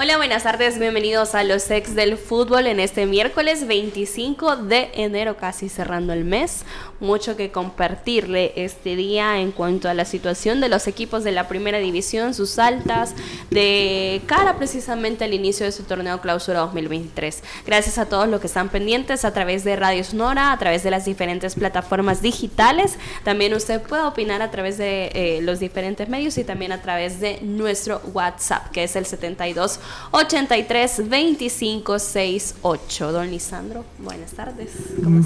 Hola, buenas tardes, bienvenidos a los ex del fútbol en este miércoles 25 de enero, casi cerrando el mes. Mucho que compartirle este día en cuanto a la situación de los equipos de la primera división, sus altas, de cara precisamente al inicio de su torneo clausura 2023. Gracias a todos los que están pendientes a través de Radio Sonora, a través de las diferentes plataformas digitales. También usted puede opinar a través de eh, los diferentes medios y también a través de nuestro WhatsApp, que es el 72 83 25 68. Don Lisandro, buenas tardes.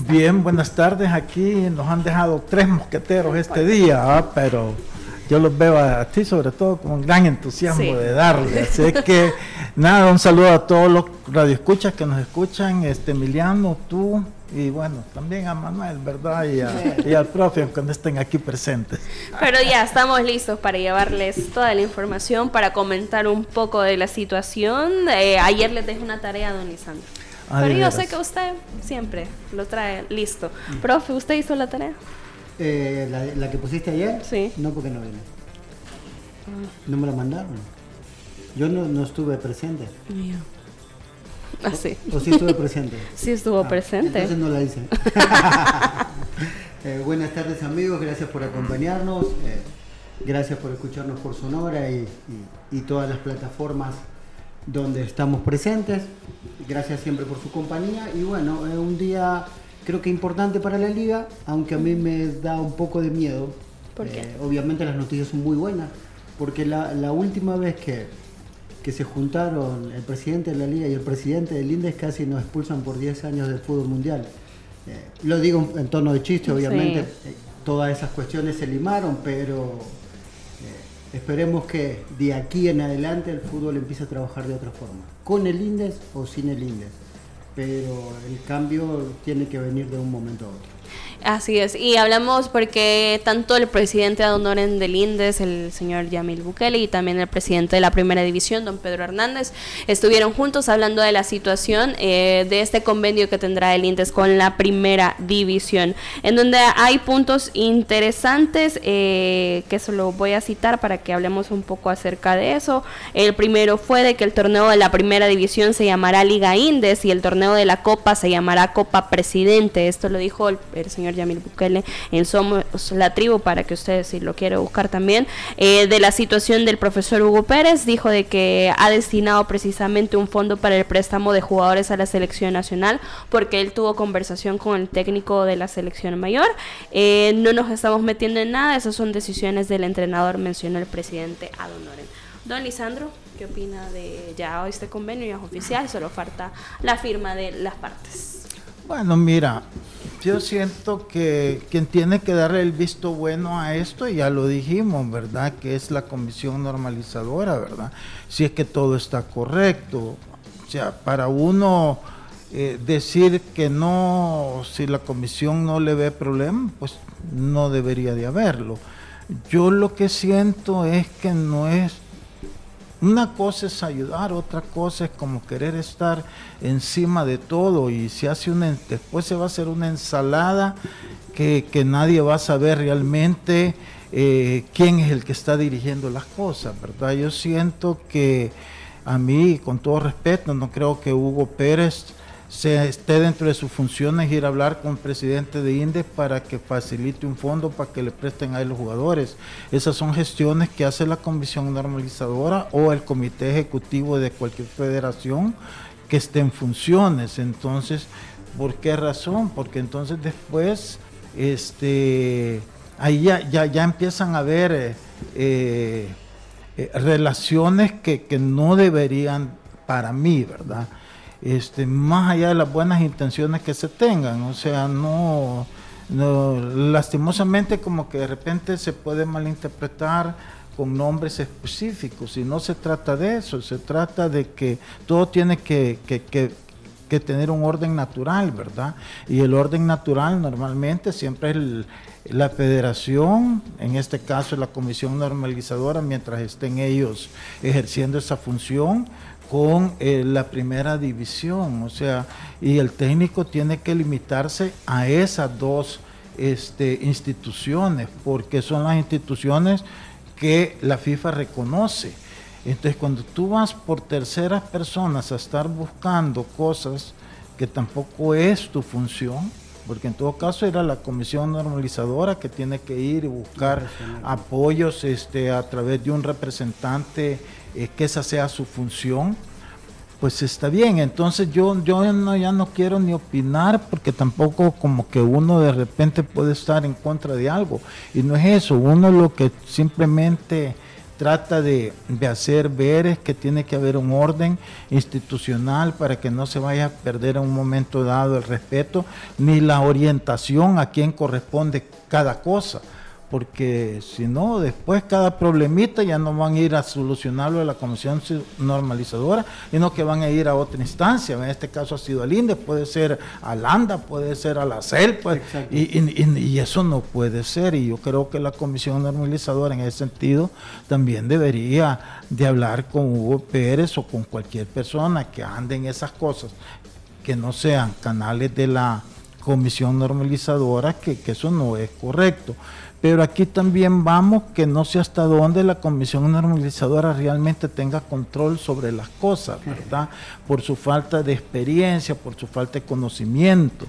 Bien, buenas tardes. Aquí nos han dejado tres mosqueteros este día, ¿ah? pero yo los veo a ti sobre todo con gran entusiasmo de darle. Así que nada, un saludo a todos los radioescuchas que nos escuchan, este Emiliano, tú, y bueno, también a Manuel, ¿verdad? Y, al profe cuando estén aquí presentes. Pero ya estamos listos para llevarles toda la información, para comentar un poco de la situación. Eh, ayer les dejé una tarea don Lisandro. Ah, Pero yo sé que usted siempre lo trae listo. Mm. Profe, ¿usted hizo la tarea? Eh, la, que pusiste ayer? Sí. No, porque no vine. No me la mandaron. Yo no, estuve presente. Así. ¿O, sí estuve presente? sí estuvo ah, presente. Entonces no la hice. Eh, buenas tardes amigos, gracias por acompañarnos. Eh, gracias por escucharnos por Sonora y, todas las plataformas donde estamos presentes. Gracias siempre por su compañía. Y bueno, es un día creo que importante para la liga, aunque a mí me da un poco de miedo. ¿Por qué? Eh, obviamente las noticias son muy buenas, porque la, la última vez que que se juntaron el presidente de la liga y el presidente del INDES casi nos expulsan por 10 años del fútbol mundial. Eh, lo digo en tono de chiste, obviamente, eh, todas esas cuestiones se limaron, pero eh, esperemos que de aquí en adelante el fútbol empiece a trabajar de otra forma, con el INDES o sin el INDES, pero el cambio tiene que venir de un momento a otro. Así es, y hablamos porque tanto el presidente de honoren del INDES, el señor Yamil Bukele, y también el presidente de la primera división, don Pedro Hernández, estuvieron juntos hablando de la situación eh, de este convenio que tendrá el INDES con la primera división, en donde hay puntos interesantes eh, que se lo voy a citar para que hablemos un poco acerca de eso. El primero fue de que el torneo de la primera división se llamará Liga INDES y el torneo de la Copa se llamará Copa Presidente. Esto lo dijo el señor Yamil Bukele en Somos la Tribu, para que ustedes si lo quieren buscar también, eh, de la situación del profesor Hugo Pérez, dijo de que ha destinado precisamente un fondo para el préstamo de jugadores a la selección nacional, porque él tuvo conversación con el técnico de la selección mayor. Eh, no nos estamos metiendo en nada, esas son decisiones del entrenador, mencionó el presidente Adonoren. Don Lisandro, ¿qué opina de ya este convenio? Ya es oficial, solo falta la firma de las partes. Bueno, mira, yo siento que quien tiene que darle el visto bueno a esto, ya lo dijimos, ¿verdad? Que es la comisión normalizadora, ¿verdad? Si es que todo está correcto. O sea, para uno eh, decir que no, si la comisión no le ve problema, pues no debería de haberlo. Yo lo que siento es que no es una cosa es ayudar, otra cosa es como querer estar encima de todo y se hace una, después se va a hacer una ensalada que, nadie va a saber realmente eh, quién es el que está dirigiendo las cosas, ¿verdad? Yo siento que a mí, con todo respeto, no creo que Hugo Pérez se esté dentro de sus funciones ir a hablar con el presidente de INDE para que facilite un fondo para que le presten a los jugadores. Esas son gestiones que hace la comisión normalizadora o el comité ejecutivo de cualquier federación que esté en funciones. Entonces, ¿por qué razón? Porque entonces después, este, ahí ya, ya, empiezan a haber eh, eh, eh, relaciones que, que no deberían para mí, ¿verdad? Este, más allá de las buenas intenciones que se tengan. O sea, no, lastimosamente como que de repente se puede malinterpretar con nombres específicos y no se trata de eso, se trata de que todo tiene que, que tener un orden natural, ¿verdad? Y el orden natural normalmente siempre es la federación, en este caso la comisión normalizadora, mientras estén ellos ejerciendo esa función, con eh, la primera división, o sea, y el técnico tiene que limitarse a esas dos este, instituciones, porque son las instituciones que la FIFA reconoce. Entonces, cuando tú vas por terceras personas a estar buscando cosas que tampoco es tu función, porque en todo caso era la comisión normalizadora que tiene que ir y buscar apoyos este, a través de un representante, eh, que esa sea su función, pues está bien. Entonces yo, yo ya no quiero ni opinar porque tampoco como que uno de repente puede estar en contra de algo. Y no es eso, uno lo que simplemente trata de, hacer ver es que tiene que haber un orden institucional para que no se vaya a perder en un momento dado el respeto ni la orientación a quién corresponde cada cosa porque si no, después cada problemita ya no van a ir a solucionarlo a la comisión normalizadora, sino que van a ir a otra instancia. En este caso ha sido al INDE, puede ser a Landa, puede ser a la CEL, pues, y, eso no puede ser. Y yo creo que la comisión normalizadora en ese sentido también debería de hablar con Hugo Pérez o con cualquier persona que ande en esas cosas, que no sean canales de la comisión normalizadora, que, que eso no es correcto. Pero aquí también vamos que no sé hasta dónde la comisión normalizadora realmente tenga control sobre las cosas, ¿verdad? Por su falta de experiencia, por su falta de conocimiento.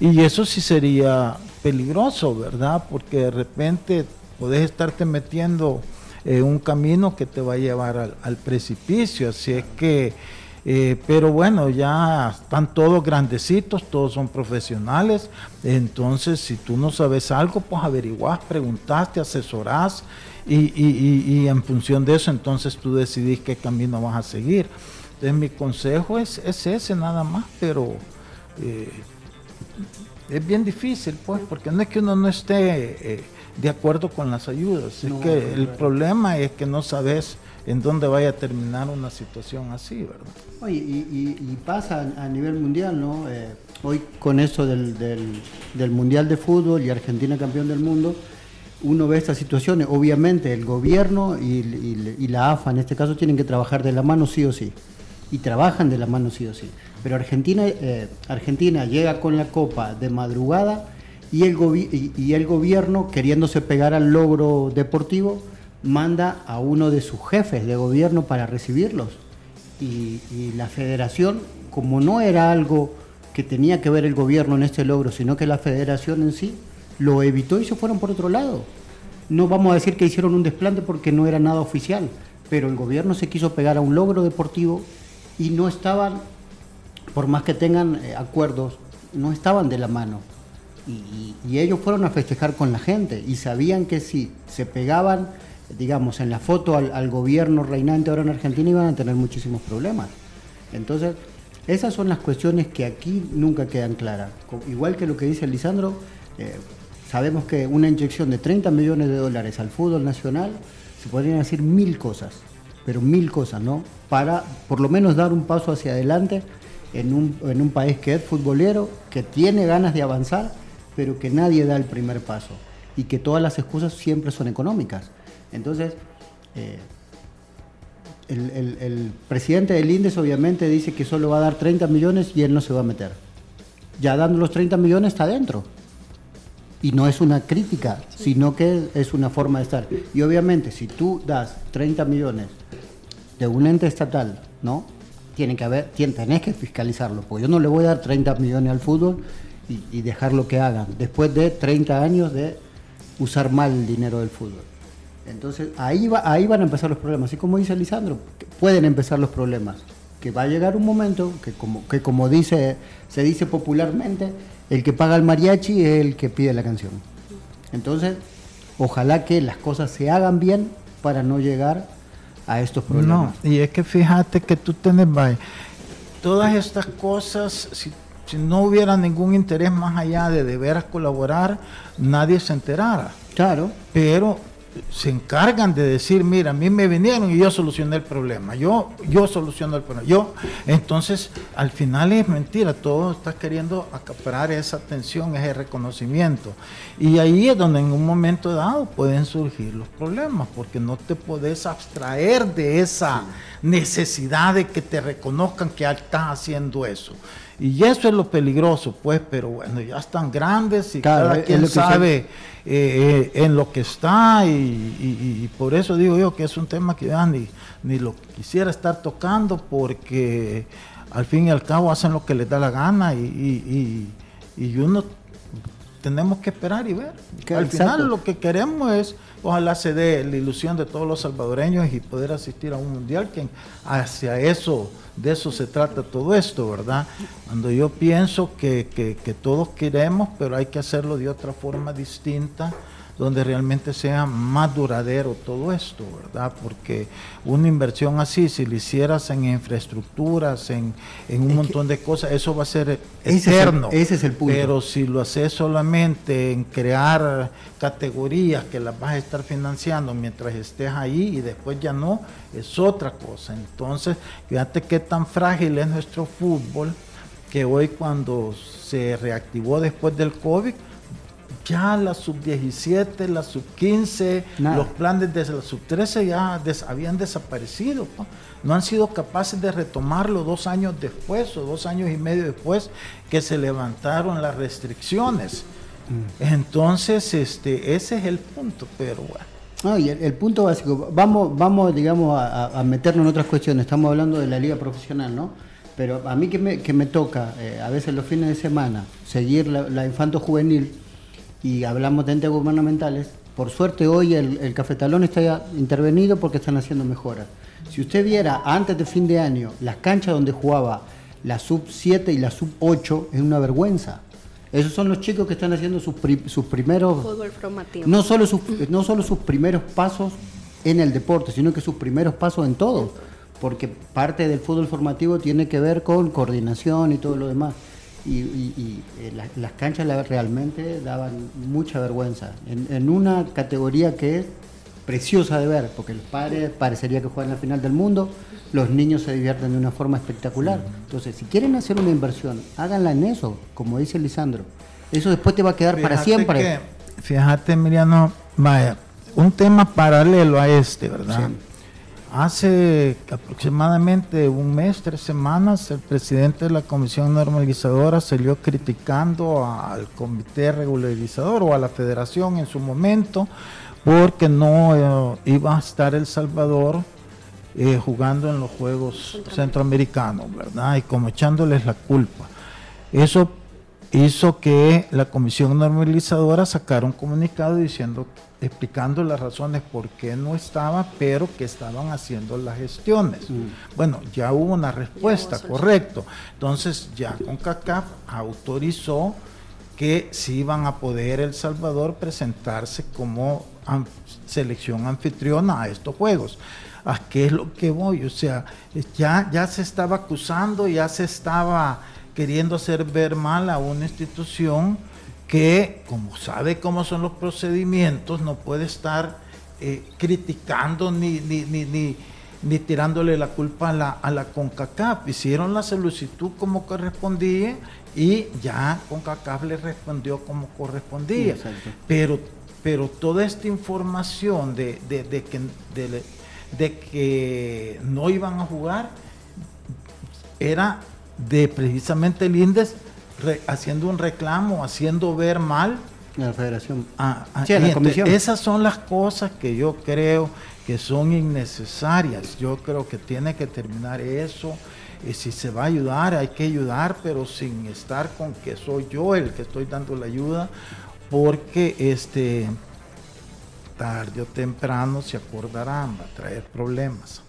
Y eso sí sería peligroso, ¿verdad? Porque de repente podés estarte metiendo en un camino que te va a llevar al, al precipicio. Así es que eh, pero bueno, ya están todos grandecitos, todos son profesionales. Entonces, si tú no sabes algo, pues averiguás, preguntaste, asesorás y, en función de eso, entonces tú decidís qué camino vas a seguir. Entonces, mi consejo es, ese nada más, pero eh, es bien difícil, pues, porque no es que uno no esté eh, de acuerdo con las ayudas, es que el problema es que no sabes en dónde vaya a terminar una situación así, ¿verdad? Oye, y, pasa a nivel mundial, ¿no? Eh, hoy con eso del, del, Mundial de Fútbol y Argentina campeón del mundo, uno ve estas situaciones. Obviamente el gobierno y, la AFA en este caso tienen que trabajar de la mano sí o sí. Y trabajan de la mano sí o sí. Pero Argentina, eh, Argentina llega con la copa de madrugada y el, y el gobierno queriéndose pegar al logro deportivo manda a uno de sus jefes de gobierno para recibirlos. Y, la federación, como no era algo que tenía que ver el gobierno en este logro, sino que la federación en sí, lo evitó y se fueron por otro lado. No vamos a decir que hicieron un desplante porque no era nada oficial, pero el gobierno se quiso pegar a un logro deportivo y no estaban, por más que tengan eh, acuerdos, no estaban de la mano. Y, y ellos fueron a festejar con la gente y sabían que si se pegaban digamos, en la foto al, gobierno reinante ahora en Argentina iban a tener muchísimos problemas. Entonces, esas son las cuestiones que aquí nunca quedan claras. Igual que lo que dice Lisandro, eh, sabemos que una inyección de 30 millones de dólares al fútbol nacional se podrían decir mil cosas, pero mil cosas, ¿no? Para por lo menos dar un paso hacia adelante en un, en un país que es futbolero, que tiene ganas de avanzar, pero que nadie da el primer paso y que todas las excusas siempre son económicas. Entonces, eh, el, presidente del INDES obviamente dice que solo va a dar 30 millones y él no se va a meter. Ya dando los 30 millones está dentro. Y no es una crítica, sino que es una forma de estar. Y obviamente, si tú das 30 millones de un ente estatal, ¿no? Tiene que haber, tenés que fiscalizarlo, porque yo no le voy a dar 30 millones al fútbol y, y dejar lo que hagan, después de 30 años de usar mal el dinero del fútbol. Entonces ahí, va, ahí van a empezar los problemas. Y como dice Lisandro, pueden empezar los problemas. Que va a llegar un momento que como, que como dice, se dice popularmente, el que paga el mariachi es el que pide la canción. Entonces, ojalá que las cosas se hagan bien para no llegar a estos problemas. No, y es que fíjate que tú tienes, todas estas cosas, si, si no hubiera ningún interés más allá de deber colaborar, nadie se enterara. Claro. Pero se encargan de decir, mira, a mí me vinieron y yo solucioné el problema, yo, yo soluciono el problema, yo, entonces al final es mentira, todo está queriendo acaparar esa atención, ese reconocimiento. Y ahí es donde en un momento dado pueden surgir los problemas, porque no te puedes abstraer de esa necesidad de que te reconozcan que estás haciendo eso. Y eso es lo peligroso, pues, pero bueno, ya están grandes y cada quien sabe eh, eh, en lo que está y, por eso digo yo que es un tema que ya ni, ni lo quisiera estar tocando porque al fin y al cabo hacen lo que les da la gana y, y uno tenemos que esperar y ver. Al final lo que queremos es ojalá se dé la ilusión de todos los salvadoreños y poder asistir a un mundial, que hacia eso, de eso se trata todo esto, ¿verdad? Cuando yo pienso que, que, que todos queremos, pero hay que hacerlo de otra forma distinta donde realmente sea más duradero todo esto, ¿verdad? Porque una inversión así, si lo hicieras en infraestructuras, en, un montón de cosas, eso va a ser eterno. ese es el punto. Pero si lo haces solamente en crear categorías que las vas a estar financiando mientras estés ahí y después ya no, es otra cosa. Entonces, fíjate qué tan frágil es nuestro fútbol que hoy cuando se reactivó después del COVID, ya la sub-17, la sub-15, los planes de la sub-13 ya habían desaparecido. ¿no? han sido capaces de retomarlo dos años después o dos años y medio después que se levantaron las restricciones. Mm. Entonces, este, ese es el punto, pero bueno. y el, punto básico, vamos, vamos digamos, a, meternos en otras cuestiones, estamos hablando de la liga profesional, ¿no? Pero a mí que me, que me toca, eh, a veces los fines de semana, seguir la, la infanto juvenil, y hablamos de entes gubernamentales, por suerte hoy el, cafetalón está intervenido porque están haciendo mejoras. Si usted viera antes de fin de año las canchas donde jugaba la sub 7 y la sub 8, es una vergüenza. Esos son los chicos que están haciendo sus, sus primeros... Fútbol formativo. No solo, sus, no solo sus primeros pasos en el deporte, sino que sus primeros pasos en todo. Porque parte del fútbol formativo tiene que ver con coordinación y todo lo demás y, eh, las canchas realmente daban mucha vergüenza. En, una categoría que es preciosa de ver, porque los padres parecería que juegan la final del mundo, los niños se divierten de una forma espectacular. Entonces, si quieren hacer una inversión, háganla en eso, como dice Lisandro. Eso después te va a quedar para siempre. fíjate, Miriano, vaya, un tema paralelo a este, ¿verdad? Hace aproximadamente un mes, tres semanas, el presidente de la Comisión Normalizadora salió criticando al comité regularizador o a la federación en su momento porque no eh, iba a estar El Salvador eh, jugando en los Juegos Centroamericanos, ¿verdad? Y como echándoles la culpa. Eso hizo que la Comisión Normalizadora sacara un comunicado diciendo explicando las razones por qué no estaba, pero que estaban haciendo las gestiones. Mm. Bueno, ya hubo una respuesta, correcto. Entonces ya CONCACAF autorizó que sí iban a poder El Salvador presentarse como selección anfitriona a estos juegos. ¿A qué es lo que voy? O sea, ya, ya se estaba acusando, ya se estaba queriendo hacer ver mal a una institución que, como sabe cómo son los procedimientos, no puede estar eh, criticando ni, ni, ni, ni, tirándole la culpa a la, a la CONCACAF. Hicieron la solicitud como correspondía y ya CONCACAF le respondió como correspondía. pero, pero toda esta información de, de, que, de, de que no iban a jugar era de precisamente el índice haciendo un reclamo, haciendo ver mal. La federación. A, la comisión. Esas son las cosas que yo creo que son innecesarias. Yo creo que tiene que terminar eso. Y si se va a ayudar, hay que ayudar, pero sin estar con que soy yo el que estoy dando la ayuda, porque este tarde o temprano se acordarán, va a traer problemas.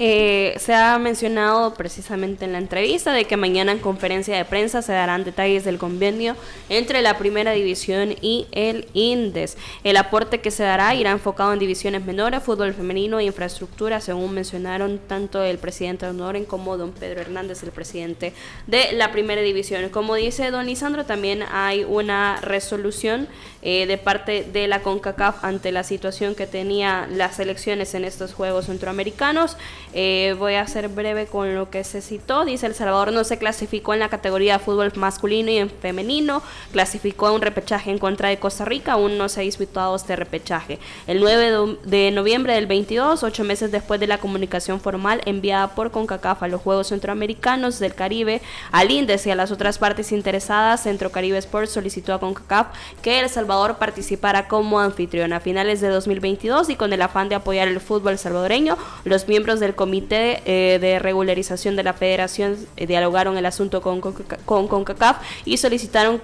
Eh, se ha mencionado precisamente en la entrevista de que mañana en conferencia de prensa se darán detalles del convenio entre la primera división y el INDES. El aporte que se dará irá enfocado en divisiones menores, fútbol femenino e infraestructura, según mencionaron tanto el presidente de Honoren como don Pedro Hernández, el presidente de la primera división. Como dice don Lisandro, también hay una resolución eh, de parte de la CONCACAF ante la situación que tenía las elecciones en estos Juegos Centroamericanos. Eh, voy a ser breve con lo que se citó. Dice El Salvador no se clasificó en la categoría de fútbol masculino y en femenino. Clasificó a un repechaje en contra de Costa Rica. Aún no se ha disputado este repechaje. El 9 de noviembre del 22, ocho meses después de la comunicación formal enviada por CONCACAF a los Juegos Centroamericanos del Caribe, al INDES y a las otras partes interesadas, Centro Caribe Sports solicitó a CONCACAF que El Salvador participara como anfitrión. A finales de 2022 y con el afán de apoyar el fútbol salvadoreño, los miembros del Comité eh, de Regularización de la Federación eh, dialogaron el asunto con, CONCACAF y solicitaron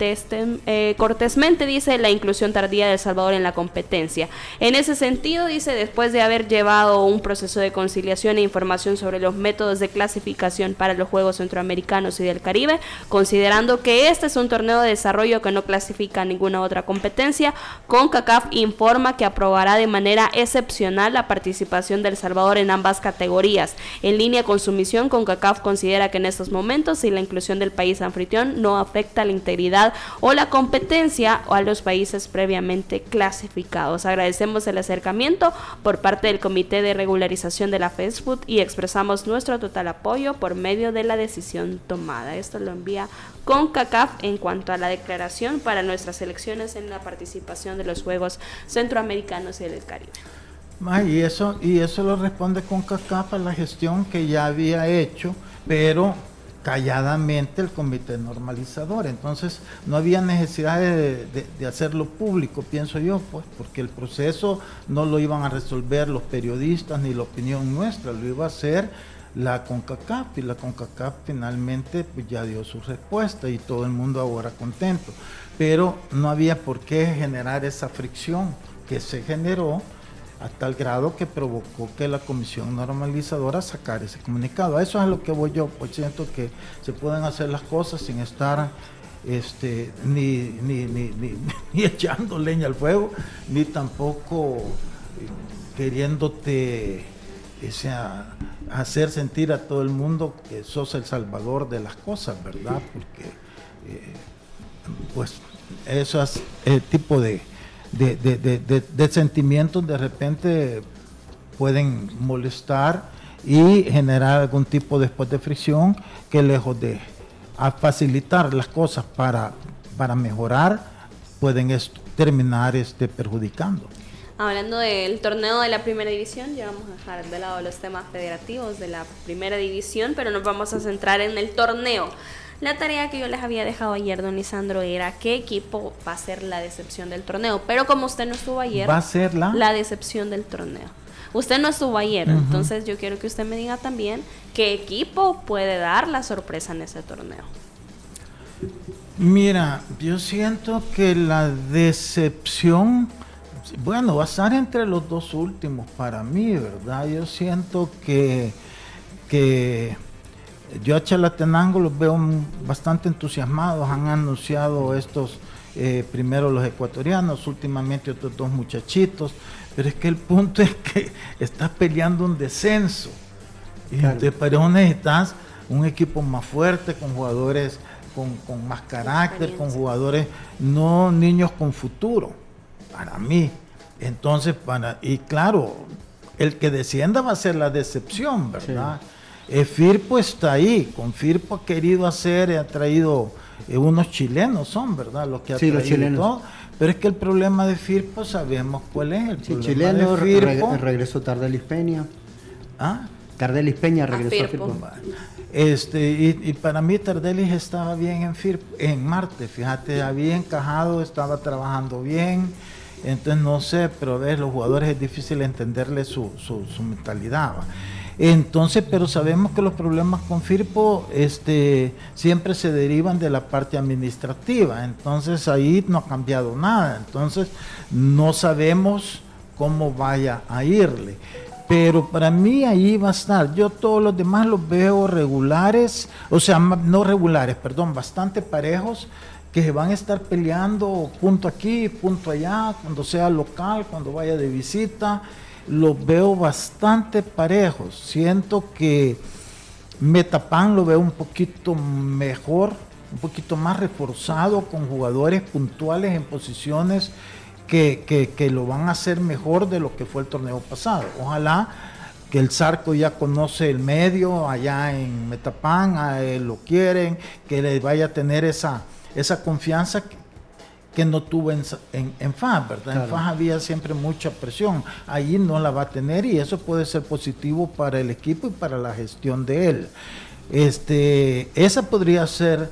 eh, cortésmente, dice, la inclusión tardía de El Salvador en la competencia. En ese sentido, dice, después de haber llevado un proceso de conciliación e información sobre los métodos de clasificación para los Juegos Centroamericanos y del Caribe, considerando que este es un torneo de desarrollo que no clasifica a ninguna otra competencia, CONCACAF informa que aprobará de manera excepcional la participación del Salvador en ambas categorías. En línea con su misión, CONCACAF considera que en estos momentos, si la inclusión del país anfitrión no afecta la integridad o la competencia a los países previamente clasificados. Agradecemos el acercamiento por parte del Comité de Regularización de la FESFUT y expresamos nuestro total apoyo por medio de la decisión tomada. Esto lo envía CONCACAF en cuanto a la declaración para nuestras elecciones en la participación de los Juegos Centroamericanos y del Caribe. y eso, y eso lo responde CONCACAF a la gestión que ya había hecho, pero calladamente el comité normalizador. Entonces no había necesidad de, de, hacerlo público, pienso yo, pues, porque el proceso no lo iban a resolver los periodistas ni la opinión nuestra, lo iba a hacer la CONCACAF y la CONCACAF finalmente pues, ya dio su respuesta y todo el mundo ahora contento. Pero no había por qué generar esa fricción que se generó a tal grado que provocó que la comisión normalizadora sacara ese comunicado. A eso es a lo que voy yo, pues siento que se pueden hacer las cosas sin estar este, ni, ni, ni, ni echando leña al fuego, ni tampoco eh, queriéndote sea, hacer sentir a todo el mundo que sos el salvador de las cosas, ¿verdad? Porque, eh, pues, esos eh, tipo de, de, sentimientos de repente pueden molestar y generar algún tipo después de fricción que lejos de facilitar las cosas para, para mejorar, pueden terminar este, perjudicando. Hablando del torneo de la primera división, ya vamos a dejar de lado los temas federativos de la primera división, pero nos vamos a centrar en el torneo. La tarea que yo les había dejado ayer, don Lisandro, era qué equipo va a ser la decepción del torneo. Pero como usted no estuvo ayer, va a ser la, la decepción del torneo. Usted no estuvo ayer, entonces yo quiero que usted me diga también qué equipo puede dar la sorpresa en ese torneo. Mira, yo siento que la decepción bueno, va a estar entre los dos últimos para mí, ¿verdad? Yo siento que, que yo a Chalatenango los veo bastante entusiasmados, han anunciado estos, eh, primero los ecuatorianos, últimamente otros dos muchachitos, pero es que el punto es que estás peleando un descenso. Y te parece necesitas un equipo más fuerte, con jugadores con, con más carácter, con jugadores, no niños con futuro, para mí. Entonces, para, y claro, el que descienda va a ser la decepción, ¿verdad? Eh, Firpo está ahí, con Firpo ha querido hacer, ha traído eh, unos chilenos, son, ¿verdad? Los que ha traído los chilenos. Pero es que el problema de Firpo sabemos cuál es. El sí, chileno, regresó Tardelis Peña. ¿Ah? Tardelis Peña regresó a Firpo. Este, y, para mí Tardelis estaba bien en, Firpo, en Marte, fíjate, había encajado, estaba trabajando bien entonces no sé, pero ver los jugadores es difícil entenderle su, su, mentalidad. Entonces, pero sabemos que los problemas con Firpo este, siempre se derivan de la parte administrativa. Entonces ahí no ha cambiado nada. Entonces no sabemos cómo vaya a irle. pero para mí ahí va a estar. Yo todos los demás los veo regulares, o sea, no regulares, perdón, bastante parejos, que se van a estar peleando punto aquí, punto allá, cuando sea local, cuando vaya de visita. Los veo bastante parejos. Siento que Metapan lo veo un poquito mejor, un poquito más reforzado con jugadores puntuales en posiciones que, lo van a hacer mejor de lo que fue el torneo pasado. Ojalá que el Zarco ya conoce el medio allá en Metapan, a él lo quieren, que le vaya a tener esa, esa confianza que, no tuvo en, en, FAS, ¿verdad? En FAS había siempre mucha presión, allí no la va a tener y eso puede ser positivo para el equipo y para la gestión de él. Este, esa podría ser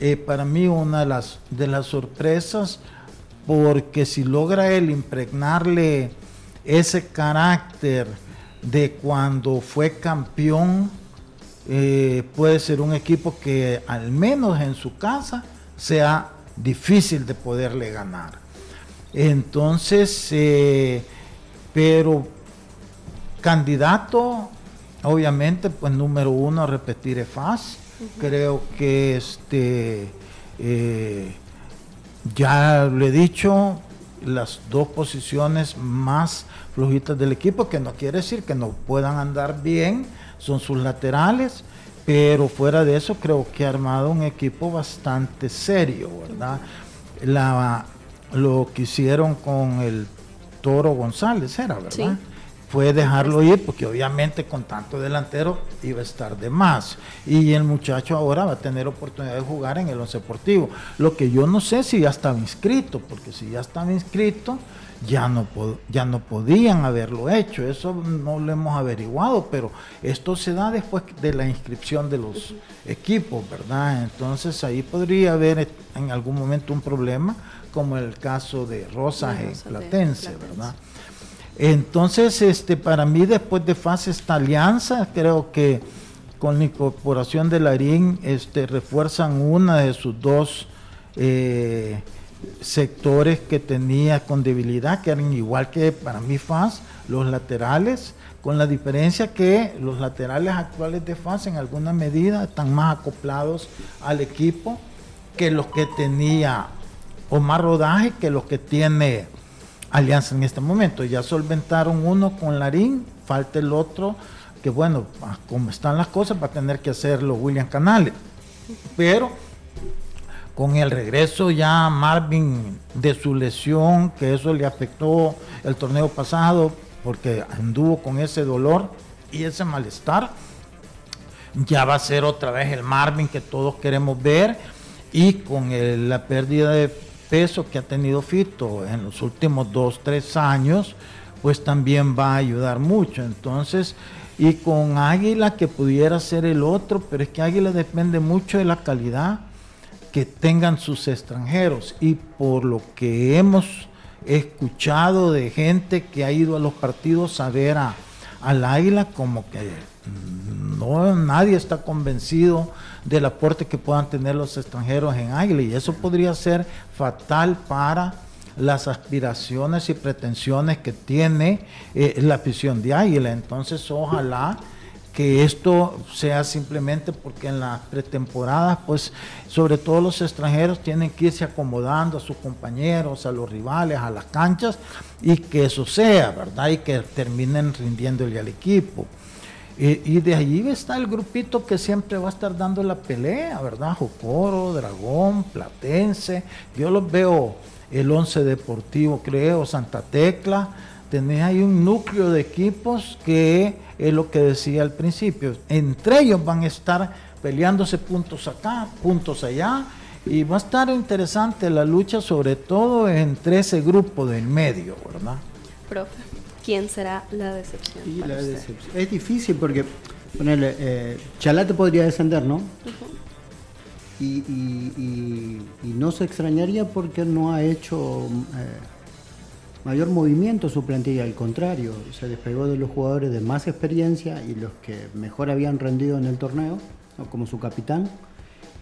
eh, para mí una de las, de las sorpresas porque si logra él impregnarle ese carácter de cuando fue campeón, eh, puede ser un equipo que al menos en su casa sea difícil de poderle ganar. Entonces, eh, pero candidato, obviamente, pues número uno a repetir es fácil. Creo que este eh, ya lo he dicho, las dos posiciones más flojitas del equipo, que no quiere decir que no puedan andar bien, son sus laterales, pero fuera de eso creo que ha armado un equipo bastante serio, ¿verdad? La, lo que hicieron con el Toro González era, ¿verdad? fue dejarlo ir porque obviamente con tanto delantero iba a estar de más. Y el muchacho ahora va a tener oportunidad de jugar en el once deportivo. Lo que yo no sé si ya estaba inscrito, porque si ya estaba inscrito, ya no, ya no podían haberlo hecho. Eso no lo hemos averiguado, pero esto se da después de la inscripción de los equipos, ¿verdad? Entonces ahí podría haber en algún momento un problema, como el caso de Rosas en Platense, ¿verdad? Entonces, este, para mí después de fase esta alianza, creo que con la incorporación de Larín este, refuerzan una de sus dos eh, sectores que tenía con debilidad, que eran igual que para mí FAS, los laterales, con la diferencia que los laterales actuales de FAS en alguna medida están más acoplados al equipo que los que tenía o más rodaje que los que tiene alianza en este momento. Ya solventaron uno con Larín, falta el otro, que bueno, como están las cosas, va a tener que hacerlo William Canales. Pero con el regreso ya Marvin de su lesión, que eso le afectó el torneo pasado, porque anduvo con ese dolor y ese malestar, ya va a ser otra vez el Marvin que todos queremos ver y con la pérdida de peso que ha tenido Fito en los últimos dos, tres años, pues también va a ayudar mucho. Entonces, y con Águila que pudiera ser el otro, pero es que Águila depende mucho de la calidad que tengan sus extranjeros. Y por lo que hemos escuchado de gente que ha ido a los partidos a ver a, al Águila, como que no nadie está convencido del aporte que puedan tener los extranjeros en Águila y eso podría ser fatal para las aspiraciones y pretensiones que tiene eh, la afición de Águila. Entonces, ojalá que esto sea simplemente porque en las pretemporadas, pues sobre todo los extranjeros tienen que irse acomodando a sus compañeros, a los rivales, a las canchas, y que eso sea, ¿verdad? Y que terminen rindiéndole al equipo. Y, de allí está el grupito que siempre va a estar dando la pelea, ¿verdad? Jocoro, Dragón, Platense. Yo los veo el Once Deportivo, creo, Santa Tecla. Tenés ahí un núcleo de equipos que es lo que decía al principio. Entre ellos van a estar peleándose puntos acá, puntos allá. Y va a estar interesante la lucha, sobre todo entre ese grupo del medio, ¿verdad? Profe. ¿quién será la decepción? Es difícil porque, ponerle, eh, Chalate podría descender, ¿no? y, no se extrañaría porque no ha hecho eh, mayor movimiento su plantilla, al contrario, se despegó de los jugadores de más experiencia y los que mejor habían rendido en el torneo, como su capitán,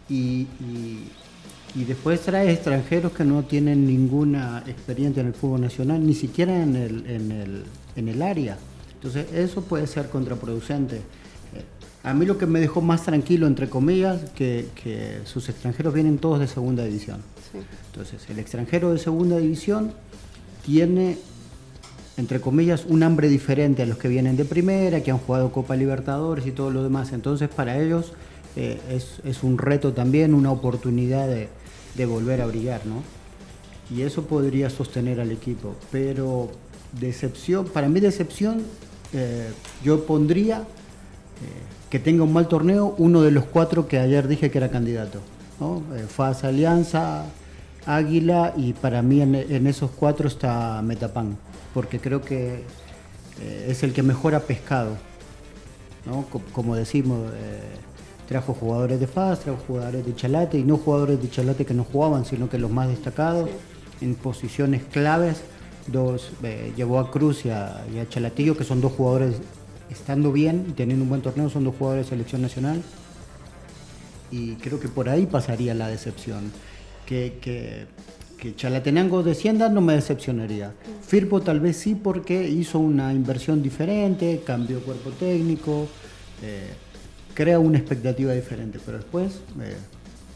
y, y después trae extranjeros que no tienen ninguna experiencia en el fútbol nacional, ni siquiera en el, en el, en el área. Entonces eso puede ser contraproducente. Eh, a mí lo que me dejó más tranquilo, entre comillas, que, que sus extranjeros vienen todos de segunda división. Entonces el extranjero de segunda división tiene, entre comillas, un hambre diferente a los que vienen de primera, que han jugado Copa Libertadores y todo lo demás. Entonces para ellos eh, es, es, un reto también, una oportunidad de, de volver a brillar, ¿no? Y eso podría sostener al equipo. Pero decepción, para mí decepción, eh, yo pondría eh, que tenga un mal torneo uno de los cuatro que ayer dije que era candidato. ¿no? Alianza, Águila y para mí en, en, esos cuatro está Metapan, porque creo que eh, es el que mejor ha pescado. ¿no? Como decimos, eh, trajo jugadores de FAS, trajo jugadores de Chalate y no jugadores de Chalate que no jugaban, sino que los más destacados sí. en posiciones claves dos, eh, llevó a Cruz y a, y a, Chalatillo, que son dos jugadores, estando bien y teniendo un buen torneo, son dos jugadores de selección nacional. Y creo que por ahí pasaría la decepción. Que, que, que Chalatenango descienda no me decepcionaría. Firpo tal vez sí porque hizo una inversión diferente, cambió cuerpo técnico, eh, crea una expectativa diferente, pero después... Eh,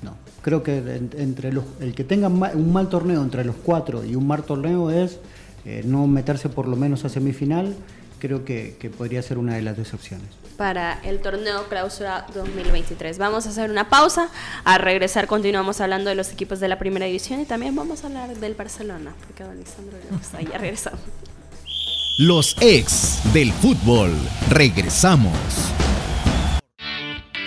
no, creo que entre los, el que tenga un mal torneo entre los cuatro y un mal torneo es eh, no meterse por lo menos a semifinal, creo que, que, podría ser una de las decepciones. Para el torneo Clausura 2023. Vamos a hacer una pausa. A regresar continuamos hablando de los equipos de la primera división y también vamos a hablar del Barcelona, porque gusta. Ya regresamos. Los ex del fútbol. Regresamos.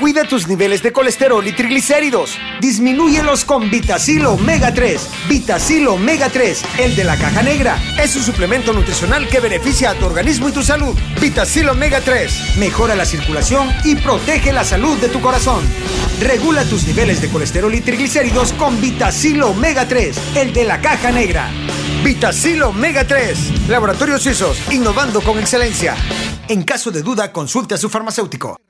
Cuida tus niveles de colesterol y triglicéridos. Disminúyelos con Vitacil Omega 3. Vitacil Omega 3, el de la caja negra. Es un suplemento nutricional que beneficia a tu organismo y tu salud. Vitacil Omega 3 mejora la circulación y protege la salud de tu corazón. Regula tus niveles de colesterol y triglicéridos con Vitacil Omega 3, el de la caja negra. Vitacil Omega 3. Laboratorios Suizos, innovando con excelencia. En caso de duda, consulte a su farmacéutico.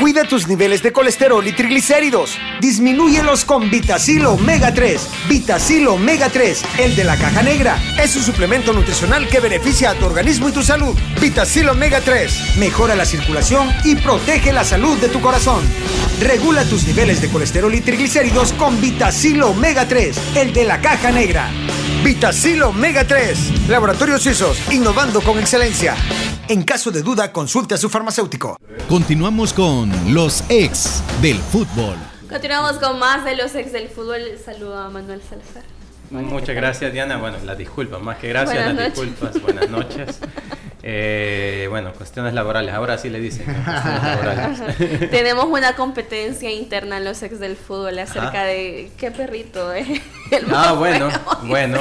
Cuida tus niveles de colesterol y triglicéridos. Disminúyelos con Vitacil Omega 3. Vitacil Omega 3, el de la caja negra. Es un suplemento nutricional que beneficia a tu organismo y tu salud. Vitacil Omega 3 mejora la circulación y protege la salud de tu corazón. Regula tus niveles de colesterol y triglicéridos con Vitacil Omega 3, el de la caja negra. Vitacil Omega 3. Laboratorios Suizos, innovando con excelencia. En caso de duda, consulte a su farmacéutico. Continuamos con los ex del fútbol. Continuamos con más de los ex del fútbol. Saludo a Manuel Salazar. Muchas gracias, Diana. Bueno, las disculpas, más que gracias, Buenas las noches. disculpas. Buenas noches. Eh, bueno, cuestiones laborales. Ahora sí le dicen. ¿no? Cuestiones laborales. Tenemos una competencia interna en los ex del fútbol acerca Ajá. de qué perrito es el Ah, bueno, bueno.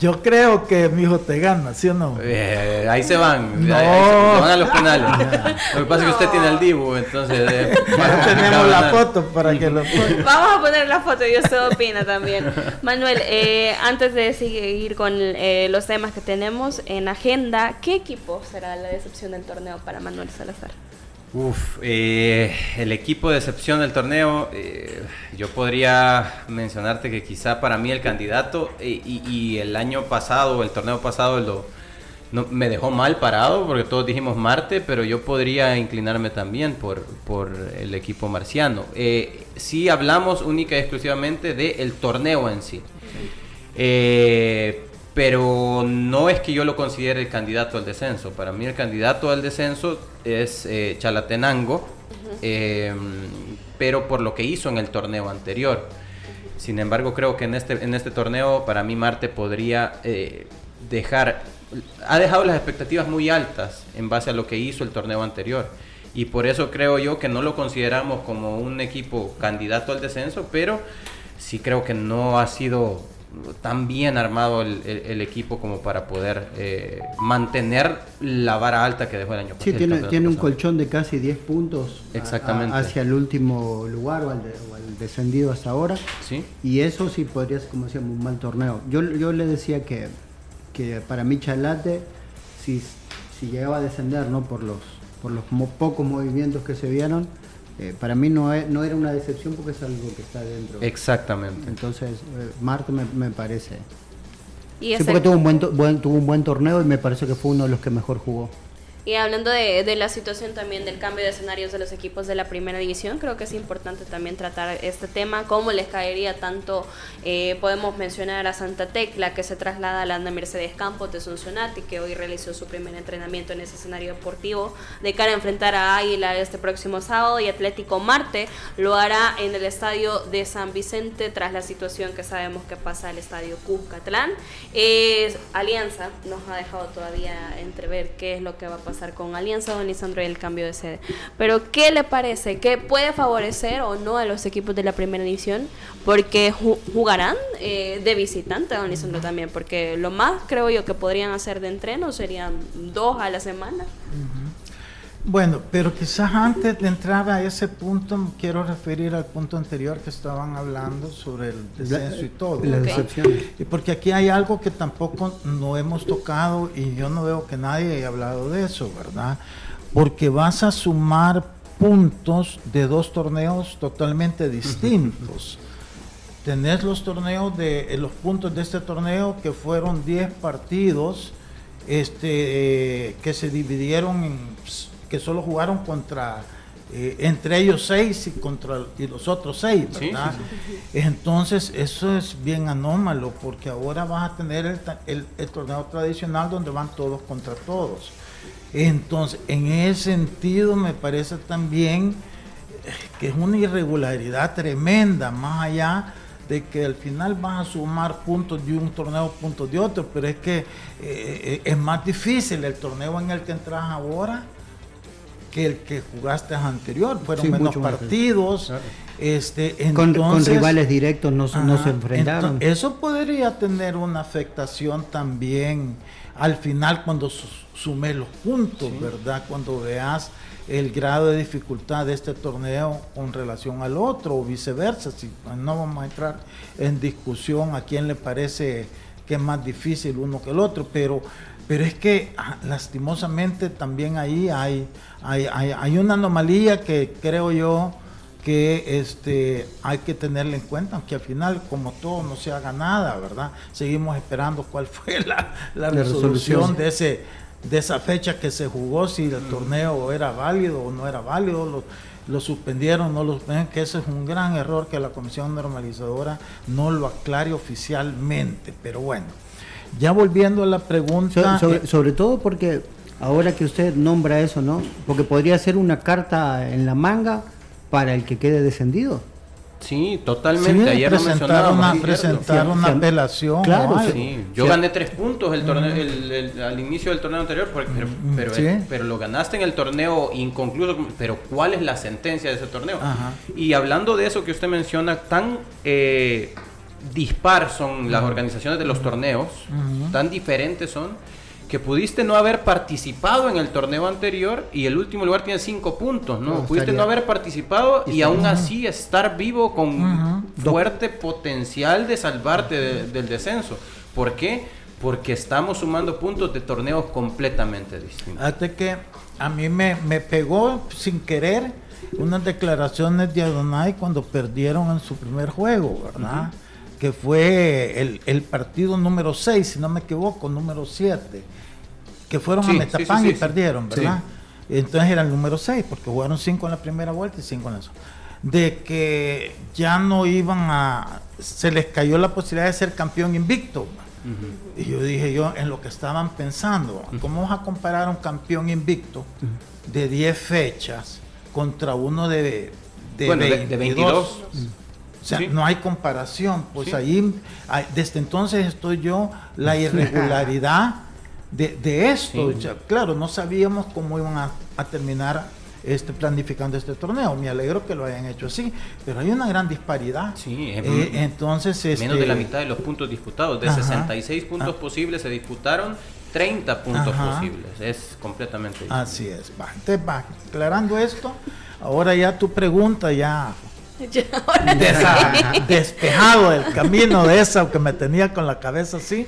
Yo creo que mi hijo te gana, ¿sí o no? Eh, ahí se van. No. Ahí, ahí se, se van a los penales. Lo que pasa es que usted tiene el Dibu, entonces. eh, Ya tenemos la foto para que lo Vamos a poner la foto y usted opina también. Manuel, eh, antes de seguir con eh, los temas que tenemos en agenda, ¿qué equipo será la decepción del torneo para Manuel Salazar? Uf, eh, el equipo de excepción del torneo, eh, yo podría mencionarte que quizá para mí el candidato eh, y, y el año pasado, el torneo pasado, lo, no, me dejó mal parado porque todos dijimos Marte, pero yo podría inclinarme también por, por el equipo marciano. Si hablamos única y exclusivamente del torneo en sí. Pero no es que yo lo considere el candidato al descenso. Para mí el candidato al descenso es eh, Chalatenango, eh, pero por lo que hizo en el torneo anterior. Sin embargo, creo que en este, en este torneo para mí Marte podría eh, dejar, ha dejado las expectativas muy altas en base a lo que hizo el torneo anterior. Y por eso creo yo que no lo consideramos como un equipo candidato al descenso, pero sí creo que no ha sido tan bien armado el, el- el equipo como para poder eh, mantener la vara alta que dejó el año Sí, el tiene, tiene un pasado. colchón de casi 10 puntos a- a- Exactamente. hacia el último lugar o al, de- o al descendido hasta ahora. Sí. Y eso sí podría ser, como decíamos, un mal torneo. Yo, yo le decía que, que para mí Chalate, si, si llegaba a descender ¿no? por los, por los mo- pocos movimientos que se vieron, eh, para mí no, e- no era una decepción porque es algo que está dentro. Exactamente. Entonces, eh, Marte me, me parece. Y, Sí, porque tuvo un, buen, buen- tuvo un buen torneo y me parece que fue uno de los que mejor jugó. Y hablando de, de la situación también del cambio de escenarios de los equipos de la primera división, creo que es importante también tratar este tema, cómo les caería tanto, eh, podemos mencionar a Santa Tecla, que se traslada a la Anda Mercedes Campos de Sonsonate, que hoy realizó su primer entrenamiento en ese escenario deportivo, de cara a enfrentar a Águila este próximo sábado, y Atlético Marte lo hará en el estadio de San Vicente, tras la situación que sabemos que pasa al estadio Cuscatlán. Eh, Alianza nos ha dejado todavía entrever qué es lo que va a pasar con Alianza, don Lisandro, y el cambio de sede. Pero, ¿qué le parece? ¿Qué puede favorecer o no a los equipos de la primera división? Porque ju- jugarán eh, de visitante, don Lisandro, también. Porque lo más, creo yo, que podrían hacer de entreno serían dos a la semana. Bueno, pero quizás antes de entrar a ese punto, quiero referir al punto anterior que estaban hablando sobre el descenso y todo. Decepciones. Y porque aquí hay algo que tampoco no hemos tocado y yo no veo que nadie haya hablado de eso, ¿verdad? Porque vas a sumar puntos de dos torneos totalmente distintos. Tenés los torneos de eh, los puntos de este torneo que fueron 10 partidos este eh, que se dividieron en que solo jugaron contra eh, entre ellos seis y contra y los otros seis, Sí, ¿verdad? sí, Entonces eso es bien anómalo porque ahora vas a tener el, ta- el- el torneo tradicional donde van todos contra todos. Entonces, en ese sentido me parece también eh, que es una irregularidad tremenda, más allá de que al final vas a sumar puntos de un torneo, puntos de otro, pero es que eh, es más difícil el torneo en el que entras ahora que el que jugaste anterior, fueron Sí, menos partidos. Claro. Este, Con, con entonces- rivales directos no, se- no Ajá, se enfrentaron. eso podría tener una afectación también al final cuando su- sume los puntos, ¿verdad? Cuando veas el grado de dificultad de este torneo con relación al otro o viceversa. Si, no vamos a entrar en discusión a quién le parece que es más difícil uno que el otro, pero Pero es que ah, lastimosamente también ahí hay, hay, hay, una anomalía que creo yo que este, hay que tenerla en cuenta, aunque al final, como todo, no se haga nada, ¿verdad? Seguimos esperando cuál fue la, resolución, de ese de esa fecha que se jugó, si el torneo era válido o no era válido, lo, lo suspendieron, no lo suspendieron, que ese es un gran error que la Comisión Normalizadora no lo aclare oficialmente, pero bueno. Ya volviendo a la pregunta... Eh, sobre, todo porque ahora que usted nombra eso, ¿no? Porque podría ser una carta en la manga para el que quede descendido. Sí, totalmente. Ayer presentaron una, presentar una apelación. Claro, sí. Yo gané tres puntos el torneo, al inicio del torneo anterior, pero, pero, lo ganaste en el torneo inconcluso. Pero ¿cuál es la sentencia de ese torneo? Y hablando de eso que usted menciona, tan eh, dispar son las organizaciones de los torneos, tan diferentes son, que pudiste no haber participado en el torneo anterior y el último lugar tiene cinco puntos, ¿no? pudiste no haber participado y, aún así estar vivo con fuerte potencial de salvarte del descenso. ¿Por qué? Porque estamos sumando puntos de torneos completamente distintos. Hasta que a mí me, me pegó sin querer unas declaraciones de Adonai cuando perdieron en su primer juego, ¿verdad? Que fue el, partido número 6, si no me equivoco, número 7, que fueron a Metapán y perdieron, ¿verdad? Entonces era el número 6, porque jugaron 5 en la primera vuelta y 5 en la segunda. De que ya no iban a. Se les cayó la posibilidad de ser campeón invicto. Y yo dije, yo, en lo que estaban pensando, ¿cómo vas a comparar un campeón invicto de 10 fechas contra uno de, de, bueno, de 22? O sea, no hay comparación. Pues ahí, desde entonces estoy yo, la irregularidad de, esto. claro, no sabíamos cómo iban a, terminar este, planificando este torneo. Me alegro que lo hayan hecho así, pero hay una gran disparidad. Sí, eh, entonces menos de la este, mitad de los puntos disputados. De 66 puntos ah. posibles se disputaron 30 puntos posibles. Es completamente Así es. Va. Entonces, va, aclarando esto, ahora ya tu pregunta ya despejado el camino de esa que me tenía con la cabeza así.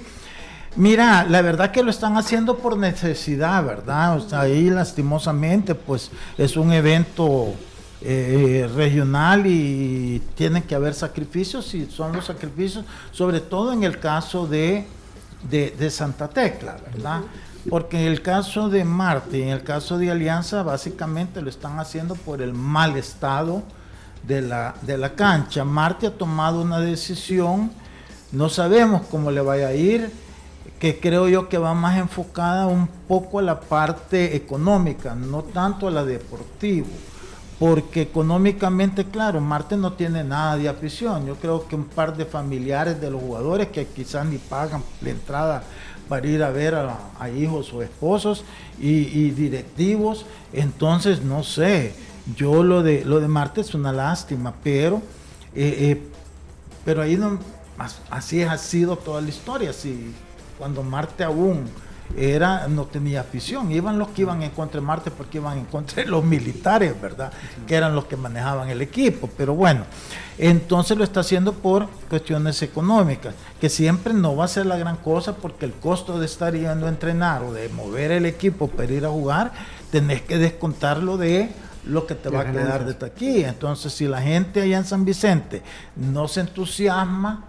Mira, la verdad que lo están haciendo por necesidad, ¿verdad? O sea, ahí lastimosamente, pues es un evento eh, regional y tiene que haber sacrificios y son los sacrificios, sobre todo en el caso de, de, Santa Tecla, ¿verdad? Porque en el caso de Marte en el caso de Alianza, básicamente lo están haciendo por el mal estado de la, de la cancha. Marte ha tomado una decisión, no sabemos cómo le vaya a ir, que creo yo que va más enfocada un poco a la parte económica, no tanto a la deportiva. Porque económicamente, claro, Marte no tiene nada de afición. Yo creo que un par de familiares de los jugadores que quizás ni pagan la entrada para ir a ver a, hijos o esposos y, y directivos. Entonces, no sé yo lo de lo de Marte es una lástima, pero eh, eh, pero ahí no así ha sido toda la historia. Si cuando Marte aún era no tenía afición, iban los que iban en contra de Marte porque iban en contra de los militares, ¿verdad? Que eran los que manejaban el equipo. Pero bueno, entonces lo está haciendo por cuestiones económicas, que siempre no va a ser la gran cosa porque el costo de estar yendo a entrenar o de mover el equipo para ir a jugar, tenés que descontarlo de lo que te va a quedar de aquí. Entonces, si la gente allá en San Vicente no se entusiasma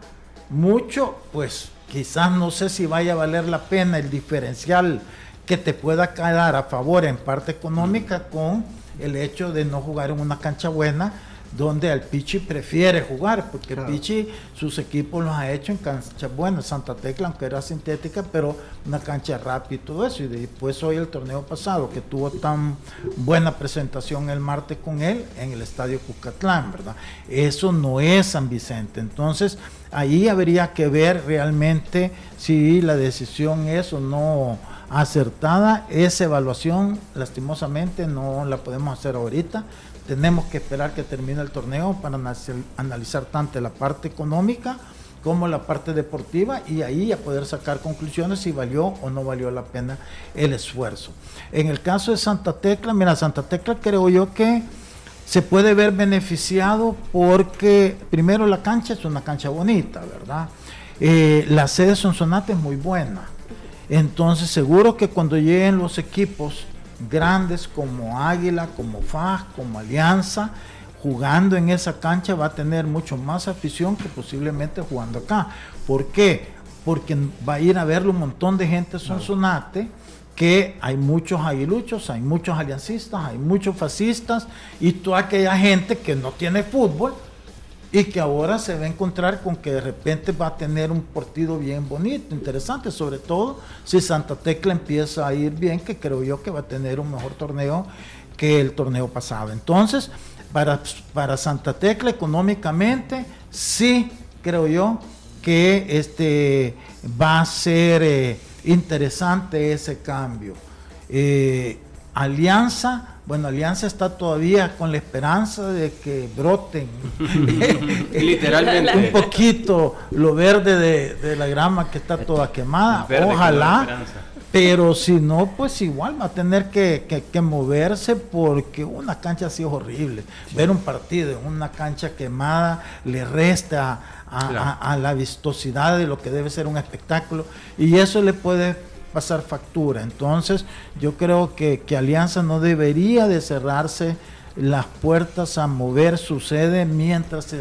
mucho, pues quizás no sé si vaya a valer la pena el diferencial que te pueda quedar a favor en parte económica con el hecho de no jugar en una cancha buena donde el Pichi prefiere jugar, porque el Pichi sus equipos los ha hecho en canchas buenas, Santa Tecla, aunque era sintética, pero una cancha rápida y todo eso. Y después hoy el torneo pasado, que tuvo tan buena presentación el martes con él en el estadio Cucatlán, ¿verdad? Eso no es San Vicente. Entonces, ahí habría que ver realmente si la decisión es o no acertada. Esa evaluación, lastimosamente, no la podemos hacer ahorita tenemos que esperar que termine el torneo para analizar tanto la parte económica como la parte deportiva y ahí a poder sacar conclusiones si valió o no valió la pena el esfuerzo. En el caso de Santa Tecla, mira, Santa Tecla creo yo que se puede ver beneficiado porque primero la cancha es una cancha bonita, ¿verdad? Eh, la sede Sonsonate es muy buena Entonces seguro que cuando lleguen los equipos grandes como Águila, como FAS, como Alianza, jugando en esa cancha va a tener mucho más afición que posiblemente jugando acá. ¿Por qué? Porque va a ir a verlo un montón de gente Sonsonate, que hay muchos aguiluchos, hay muchos aliancistas, hay muchos fascistas y toda aquella gente que no tiene fútbol y que ahora se va a encontrar con que de repente va a tener un partido bien bonito, interesante, sobre todo si Santa Tecla empieza a ir bien, que creo yo que va a tener un mejor torneo que el torneo pasado. Entonces, para, para Santa Tecla económicamente, sí creo yo que este, va a ser eh, interesante ese cambio. Eh, Alianza bueno, Alianza está todavía con la esperanza de que broten literalmente un poquito lo verde de, la grama que está toda quemada. Ojalá. Pero si no, pues igual va a tener que, moverse porque una cancha así es horrible. Ver un partido en una cancha quemada le resta a la vistosidad de lo que debe ser un espectáculo y eso le puede pasar factura. Entonces, yo creo que, Alianza no debería de cerrarse las puertas a mover su sede mientras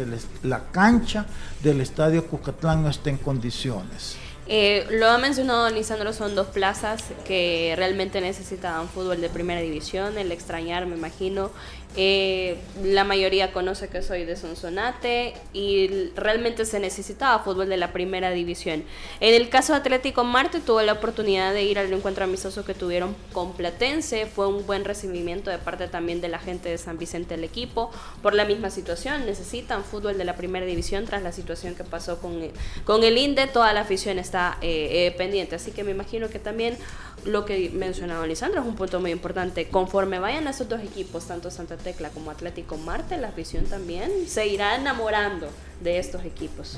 la cancha del Estadio Cucatlán no esté en condiciones. Eh, lo ha mencionado Lisandro, son dos plazas que realmente necesitaban fútbol de primera división, el extrañar, me imagino, eh, la mayoría conoce que soy de Sonsonate y realmente se necesitaba fútbol de la primera división. En el caso de Atlético Marte tuve la oportunidad de ir al encuentro amistoso que tuvieron con Platense. Fue un buen recibimiento de parte también de la gente de San Vicente del equipo por la misma situación. Necesitan fútbol de la primera división tras la situación que pasó con con el INDE. Toda la afición está eh, eh, pendiente. Así que me imagino que también lo que mencionaba Lisandro es un punto muy importante. Conforme vayan esos dos equipos, tanto Santa Tecla como Atlético Marte, la afición también se irá enamorando de estos equipos.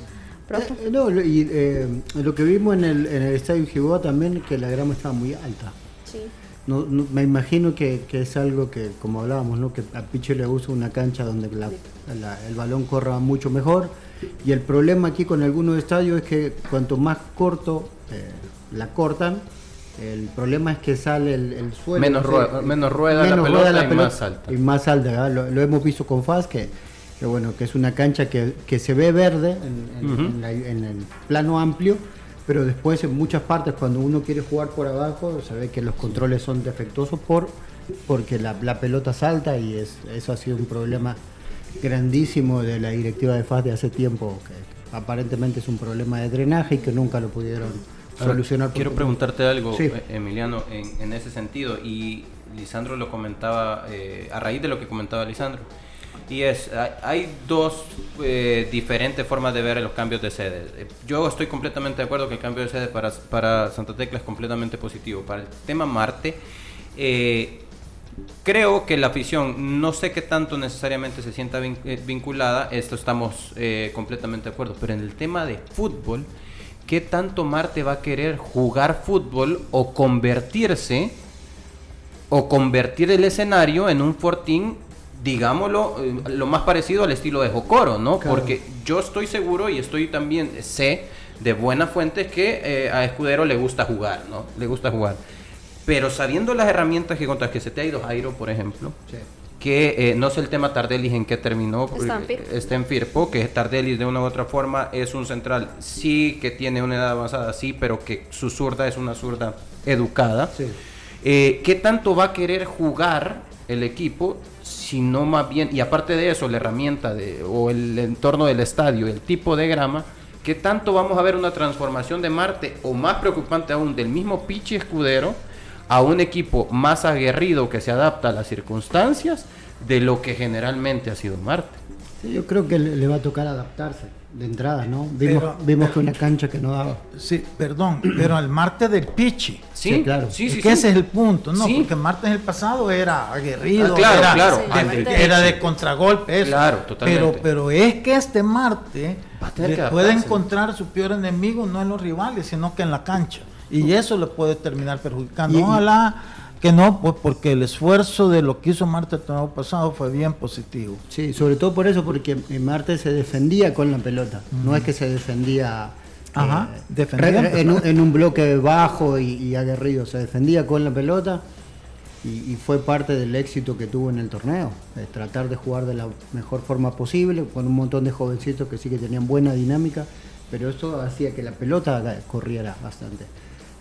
Eh, no, y eh, lo que vimos en el, en el estadio Giboa también, que la grama estaba muy alta. Sí. No, me imagino que, es algo que, como hablábamos, ¿no? que a Piche le gusta una cancha donde el balón corra mucho mejor. Y el problema aquí con algunos estadios es que cuanto más corto eh, la cortan, el problema es que sale el, suelo. Menos, rueda, menos rueda la pelota, y más alta. Y más alta, lo, hemos visto con FAS, que, bueno, que es una cancha que, se ve verde en, el plano amplio, pero después en muchas partes cuando uno quiere jugar por abajo, se ve que los controles son defectuosos por, porque la, pelota salta y es, eso ha sido un problema grandísimo de la directiva de FAS de hace tiempo, que aparentemente es un problema de drenaje y que nunca lo pudieron solucionar. Quiero preguntarte algo, eh, Emiliano, en, ese sentido, y Lisandro lo comentaba, eh, a raíz de lo que comentaba Lisandro, y es, hay dos eh, diferentes formas de ver los cambios de sede. Yo estoy completamente de acuerdo que el cambio de sede para, para Santa Tecla es completamente positivo. Para el tema Marte, creo que la afición, no sé qué tanto necesariamente se sienta vinculada, esto estamos completamente de acuerdo, pero en el tema de fútbol, ¿qué tanto Marte va a querer jugar fútbol o convertirse o convertir el escenario en un fortín, digámoslo, eh, lo más parecido al estilo de Jocoro, ¿no? Porque yo estoy seguro y estoy también, sé de buenas fuentes que eh, a Escudero le gusta jugar, ¿no? Le gusta jugar. Pero sabiendo las herramientas que contas, que se te ha ido Jairo, por ejemplo, sí que eh, no sé el tema Tardelis en qué terminó, está en, Firpo, que Tardelis de una u otra forma es un central, sí que tiene una edad avanzada, sí, pero que su zurda es una zurda educada. Eh, ¿Qué tanto va a querer jugar el equipo si no más bien, y aparte de eso, la herramienta de, o el entorno del estadio, el tipo de grama, ¿qué tanto vamos a ver una transformación de Marte o más preocupante aún del mismo Pichi Escudero? A un equipo más aguerrido que se adapta a las circunstancias de lo que generalmente ha sido Marte. yo creo que le, va a tocar adaptarse de entrada, ¿no? Vimos, vimos que una cancha que no daba. Sí, perdón, pero al Marte del Pichi. Sí, claro. Sí, sí, que ese es el punto, ¿no? Porque Marte en el pasado era aguerrido, ah, claro, era, De, era de contragolpe, eso. Claro, totalmente. Pero, pero es que este Marte puede encontrar su peor enemigo no en los rivales, sino que en la cancha y eso le puede terminar perjudicando. Ojalá que no, pues porque el esfuerzo de lo que hizo Marte el año pasado fue bien positivo. Sí, sobre todo por eso, porque Marte se defendía con la pelota, no es que se defendía Ajá, Eh, defendiendo. re- en, un, en un bloque bajo y, y aguerrido. Se defendía con la pelota y, y fue parte del éxito que tuvo en el torneo. eh, tratar de jugar de la mejor forma posible, con un montón de jovencitos que sí que tenían buena dinámica, pero eso hacía que la pelota corriera bastante.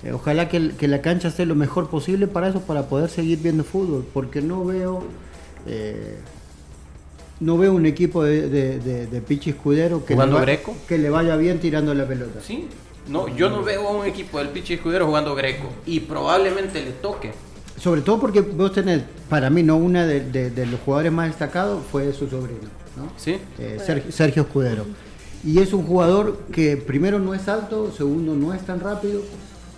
Eh, ojalá que, la cancha esté lo mejor posible para eso, para poder seguir viendo fútbol, porque no veo... eh, no veo un equipo de, de, de- de Pichi Escudero que, le ¿Jugando va- Greco? que le vaya bien tirando la pelota. Sí, no, yo no veo a un equipo del Pichi Escudero jugando greco y probablemente le toque. Sobre todo porque vos tenés, para mí, no una de, de- de los jugadores más destacados fue su sobrino, ¿no? Sí. Eh, Sergio, Sergio Escudero. Y es un jugador que primero no es alto, segundo no es tan rápido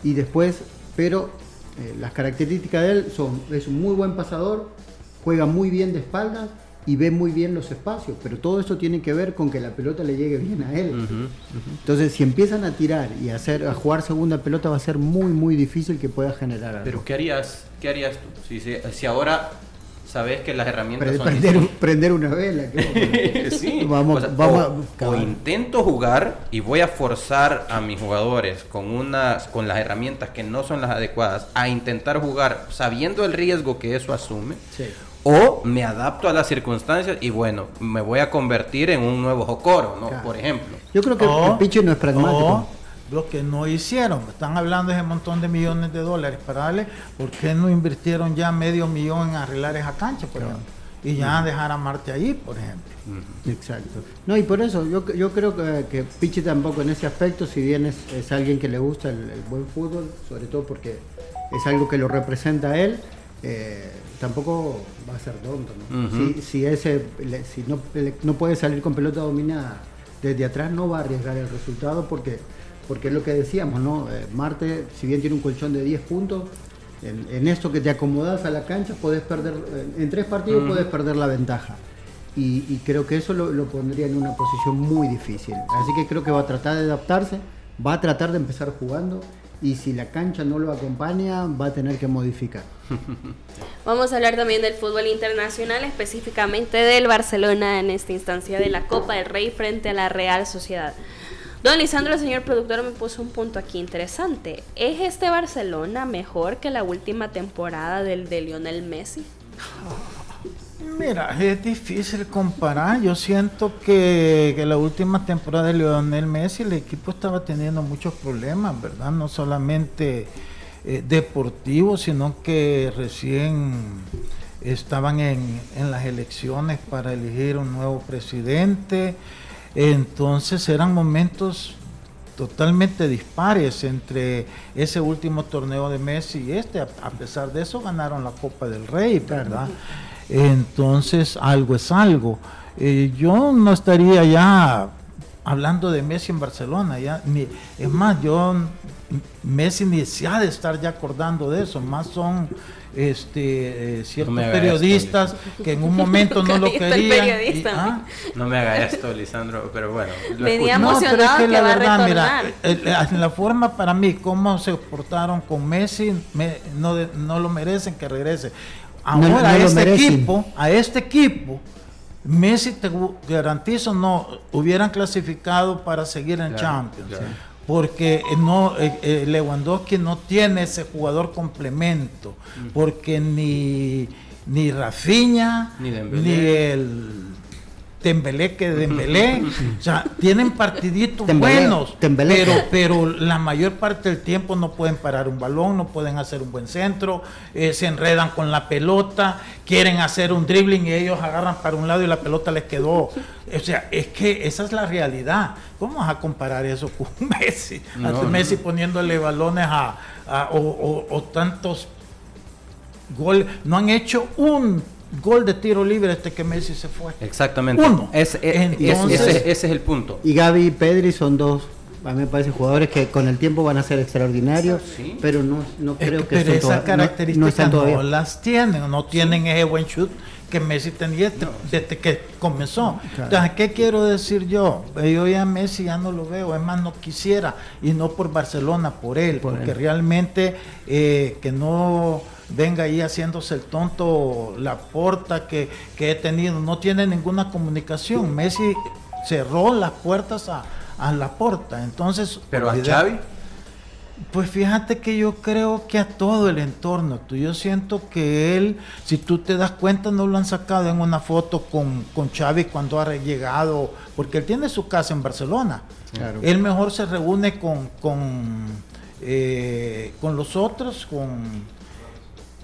y después, pero eh, las características de él son, es un muy buen pasador, juega muy bien de espaldas y ve muy bien los espacios, pero todo eso tiene que ver con que la pelota le llegue bien a él. Entonces, si empiezan a tirar y a hacer a jugar segunda pelota va a ser muy muy difícil que pueda generar algo. Pero ¿qué harías, qué harías tú? Si, si, si ahora sabes que las herramientas Pre- son prender, un- prender una vela. sí, Vamos- o sea, vamos o- a- o intento jugar y voy a forzar a mis jugadores con unas con las herramientas que no son las adecuadas a intentar jugar sabiendo el riesgo que eso asume Sí. o me adapto a las circunstancias y bueno, me voy a convertir en un nuevo Jocoro, ¿no? Claro. Por ejemplo. Yo creo que O- el Pichi no es pragmático. Lo que no hicieron, están hablando de ese montón de millones de dólares para darle, ¿por qué no invirtieron ya medio millón en arreglar esa cancha, por ejemplo? Y ya dejar a Marte ahí, por ejemplo. Exacto. No, y por eso yo, yo creo que, que Pichi tampoco en ese aspecto, si bien es, es alguien que le gusta el, el buen fútbol, sobre todo porque es algo que lo representa a él, eh, tampoco va a ser tonto. ¿no? Si, si ese, le- si no, le- no puede salir con pelota dominada desde atrás, no va a arriesgar el resultado porque, porque es lo que decíamos, ¿no? Eh, Marte, si bien tiene un colchón de 10 puntos, en, en esto que te acomodas a la cancha, podés perder, en- tres partidos puedes perder la ventaja. Y, y creo que eso lo, lo pondría en una posición muy difícil. Así que creo que va a tratar de adaptarse, va a tratar de empezar jugando y si la cancha no lo acompaña, va a tener que modificar. Vamos a hablar también del fútbol internacional, específicamente del Barcelona en esta instancia de la Copa del Rey frente a la Real Sociedad. Don Lisandro, el señor productor, me puso un punto aquí interesante. ¿Es este Barcelona mejor que la última temporada del de Lionel Messi? Mira, es difícil comparar. Yo siento que, la última temporada de Lionel Messi el equipo estaba teniendo muchos problemas, ¿verdad? No solamente eh, deportivos, sino que recién estaban en las elecciones para elegir un nuevo presidente. Entonces eran momentos totalmente dispares entre ese último torneo de Messi y este. A, pesar de eso ganaron la Copa del Rey, ¿verdad? Entonces algo es algo. Eh, yo no estaría ya hablando de Messi en Barcelona, ya ni es más, yo Messi ni se ha de estar ya acordando de eso, más son este eh, ciertos periodistas que en un momento no lo querían. y- ah, No me haga esto, Lisandro, pero bueno. lo Venía emocionado pero es que, que la va a verdad, mira, eh, eh, la forma para mí, cómo se portaron con Messi, me- no, de- no lo merecen que regrese. No- Ahora, no a este merecen. equipo, a este equipo, Messi te garantizo no hubieran clasificado para seguir en Claro, Champions. claro. Porque eh, no eh, eh, Lewandowski no tiene ese jugador complemento, porque ni ni Rafinha ni el Dembélé que Dembélé, o sea, tienen partiditos Dembélé, buenos, Dembélé. pero pero la mayor parte del tiempo no pueden parar un balón, no pueden hacer un buen centro, eh, se enredan con la pelota, quieren hacer un dribbling y ellos agarran para un lado y la pelota les quedó. O sea, es que esa es la realidad. ¿Cómo vas a comparar eso con Messi? No, A no. Messi poniéndole balones a, a- o, o- o tantos goles. No han hecho un gol de tiro libre desde que Messi se fue. Exactamente. Uno. Es- es- es- Entonces- ese, ese es el punto. Y Gaby y Pedri son dos, a mí me parecen jugadores que con el tiempo van a ser extraordinarios, Sí. pero no, no Es creo que- que pero esas no- características no no, están todavía. las tienen, no tienen ese buen shoot que Messi tenía desde, desde que comenzó. Claro. Entonces, ¿qué quiero decir yo? Yo ya Messi ya no lo veo, es más, no quisiera, y no por Barcelona, por él, Por porque él. realmente eh, que no venga ahí haciéndose el tonto la porta que, que he tenido, no tiene ninguna comunicación. Messi cerró las puertas a, a la porta. Entonces, pero a Xavi Pues fíjate que yo creo que a todo el entorno, tú, yo siento que él, si tú te das cuenta, no lo han sacado en una foto con, con Xavi cuando ha llegado, porque él tiene su casa en Barcelona. Claro. Él mejor se reúne con, con, eh, con los otros, con...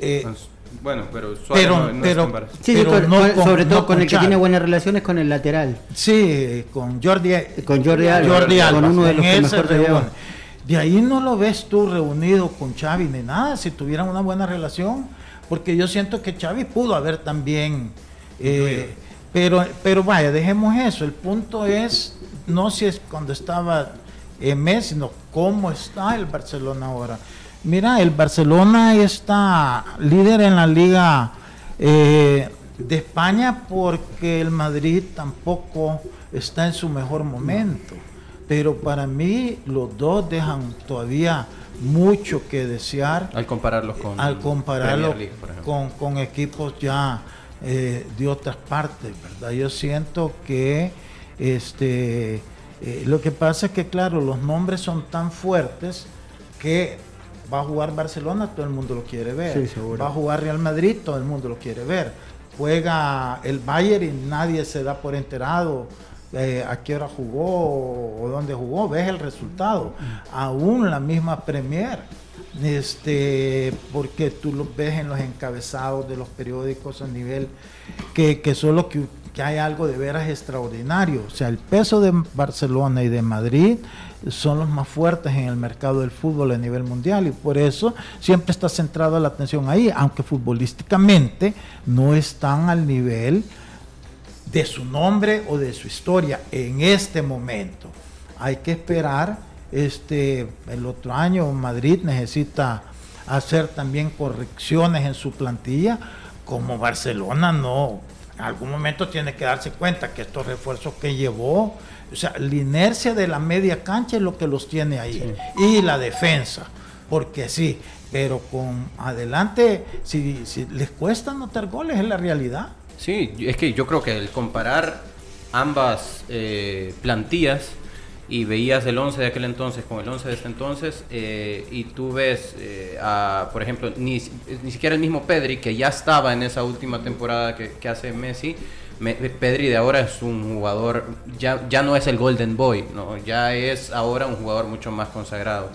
eh, Pues, bueno pero Suárez pero, no- no pero, está embarazado. Sí, sí, pero con- no con- con- sobre todo no con, el que tiene buenas relaciones con el lateral. Sí, con Jordi, Con Jordi Alba, Jordi con uno de los que mejor. De ahí no lo ves tú reunido con Xavi ni nada, si tuvieran una buena relación, porque yo siento que Xavi pudo haber también, eh, pero, pero vaya, dejemos eso. El punto es, no si es cuando estaba en Messi, sino cómo está el Barcelona ahora. Mira, el Barcelona está líder en la liga eh, de España porque el Madrid tampoco está en su mejor momento. Pero para mí los dos dejan todavía mucho que desear al compararlos con al compararlo League, con equipos ya eh, de otras partes, ¿verdad? Yo siento que este eh, lo que pasa es que claro, los nombres son tan fuertes que va a jugar Barcelona, todo el mundo lo quiere ver. Sí. Va a jugar Real Madrid, todo el mundo lo quiere ver. Juega el Bayern y nadie se da por enterado eh, a qué hora jugó o, o dónde jugó, ves el resultado. Aún la misma Premier, este, porque tú lo ves en los encabezados de los periódicos a nivel que, que solo que, que hay algo de veras extraordinario. O sea, el peso de Barcelona y de Madrid son los más fuertes en el mercado del fútbol a nivel mundial y por eso siempre está centrada la atención ahí, aunque futbolísticamente no están al nivel de su nombre o de su historia en este momento. Hay que esperar, este, el otro año Madrid necesita hacer también correcciones en su plantilla, como Barcelona no, en algún momento tiene que darse cuenta que estos refuerzos que llevó, o sea, la inercia de la media cancha es lo que los tiene ahí, y la defensa, porque sí, pero con adelante, si, si les cuesta anotar goles, es la realidad. Sí, es que yo creo que el comparar ambas eh, plantillas y veías el 11 de aquel entonces con el 11 de este entonces eh, y tú ves, eh, a, por ejemplo, ni, ni siquiera el mismo Pedri que ya estaba en esa última temporada que, que hace Messi, me- Pedri de ahora es un jugador, ya, ya no es el Golden Boy, ¿no? ya es ahora un jugador mucho más consagrado.